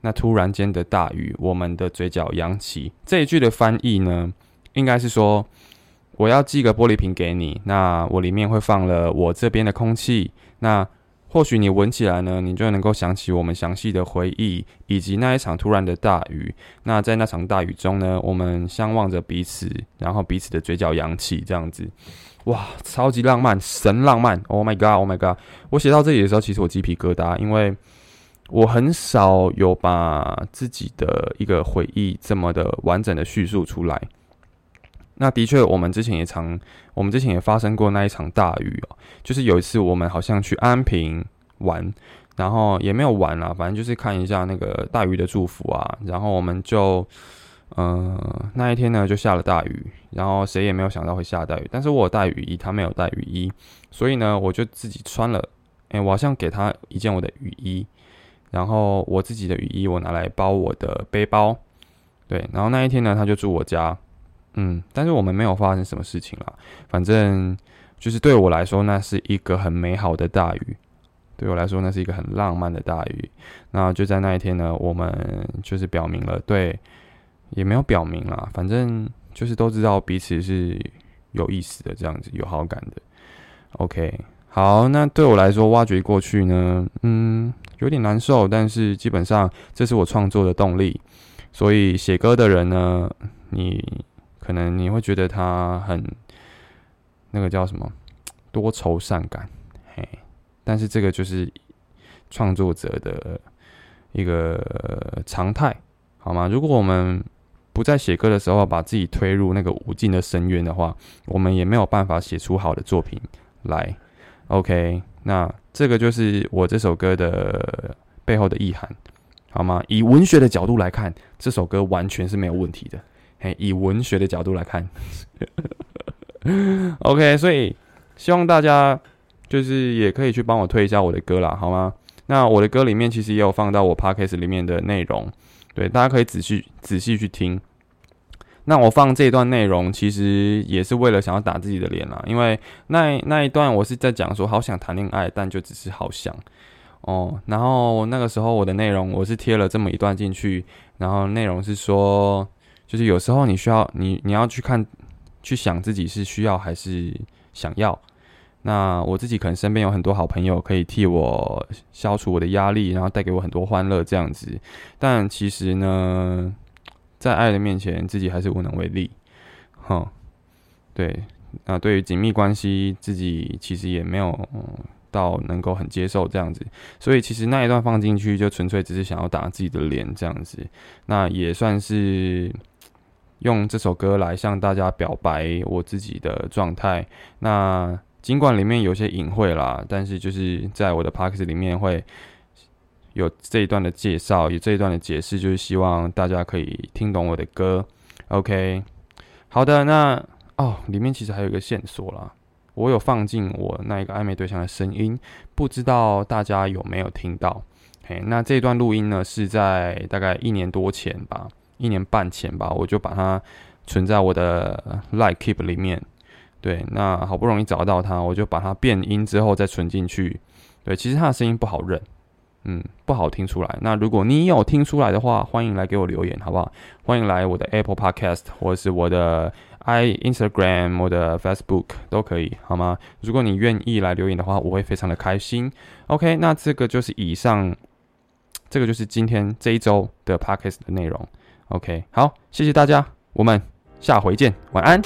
那突然间的大雨，我们的嘴角扬起。这一句的翻译呢，应该是说：我要寄个玻璃瓶给你，那我里面会放了我这边的空气。那或许你闻起来呢，你就能够想起我们详细的回忆，以及那一场突然的大雨。那在那场大雨中呢，我们相望着彼此，然后彼此的嘴角扬起，这样子。哇，超级浪漫，神浪漫！Oh my god，Oh my god！我写到这里的时候，其实我鸡皮疙瘩，因为我很少有把自己的一个回忆这么的完整的叙述出来。那的确，我们之前也常，我们之前也发生过那一场大雨哦。就是有一次，我们好像去安平玩，然后也没有玩啦，反正就是看一下那个大鱼的祝福啊，然后我们就。嗯，那一天呢就下了大雨，然后谁也没有想到会下大雨，但是我有带雨衣，他没有带雨衣，所以呢我就自己穿了。哎，我好像给他一件我的雨衣，然后我自己的雨衣我拿来包我的背包。对，然后那一天呢他就住我家，嗯，但是我们没有发生什么事情啦，反正就是对我来说，那是一个很美好的大雨。对我来说，那是一个很浪漫的大雨。那就在那一天呢，我们就是表明了，对，也没有表明啦，反正就是都知道彼此是有意思的，这样子有好感的。OK，好，那对我来说，挖掘过去呢，嗯，有点难受，但是基本上这是我创作的动力。所以写歌的人呢，你可能你会觉得他很那个叫什么多愁善感，嘿。但是这个就是创作者的一个常态，好吗？如果我们不在写歌的时候把自己推入那个无尽的深渊的话，我们也没有办法写出好的作品来。OK，那这个就是我这首歌的背后的意涵，好吗？以文学的角度来看，这首歌完全是没有问题的。嘿，以文学的角度来看，OK，所以希望大家。就是也可以去帮我推一下我的歌啦，好吗？那我的歌里面其实也有放到我 podcast 里面的内容，对，大家可以仔细仔细去听。那我放这一段内容，其实也是为了想要打自己的脸啦，因为那那一段我是在讲说，好想谈恋爱，但就只是好想哦。然后那个时候我的内容，我是贴了这么一段进去，然后内容是说，就是有时候你需要你你要去看去想自己是需要还是想要。那我自己可能身边有很多好朋友可以替我消除我的压力，然后带给我很多欢乐这样子。但其实呢，在爱的面前，自己还是无能为力。哈，对，那对于紧密关系，自己其实也没有到能够很接受这样子。所以其实那一段放进去，就纯粹只是想要打自己的脸这样子。那也算是用这首歌来向大家表白我自己的状态。那。尽管里面有些隐晦啦，但是就是在我的 Parks 里面会有这一段的介绍，有这一段的解释，就是希望大家可以听懂我的歌。OK，好的，那哦，里面其实还有一个线索啦，我有放进我那一个暧昧对象的声音，不知道大家有没有听到？嘿，那这段录音呢是在大概一年多前吧，一年半前吧，我就把它存在我的 Like Keep 里面。对，那好不容易找到它，我就把它变音之后再存进去。对，其实它的声音不好认，嗯，不好听出来。那如果你有听出来的话，欢迎来给我留言，好不好？欢迎来我的 Apple Podcast 或者是我的 i Instagram、我的 Facebook 都可以，好吗？如果你愿意来留言的话，我会非常的开心。OK，那这个就是以上，这个就是今天这一周的 Podcast 的内容。OK，好，谢谢大家，我们下回见，晚安。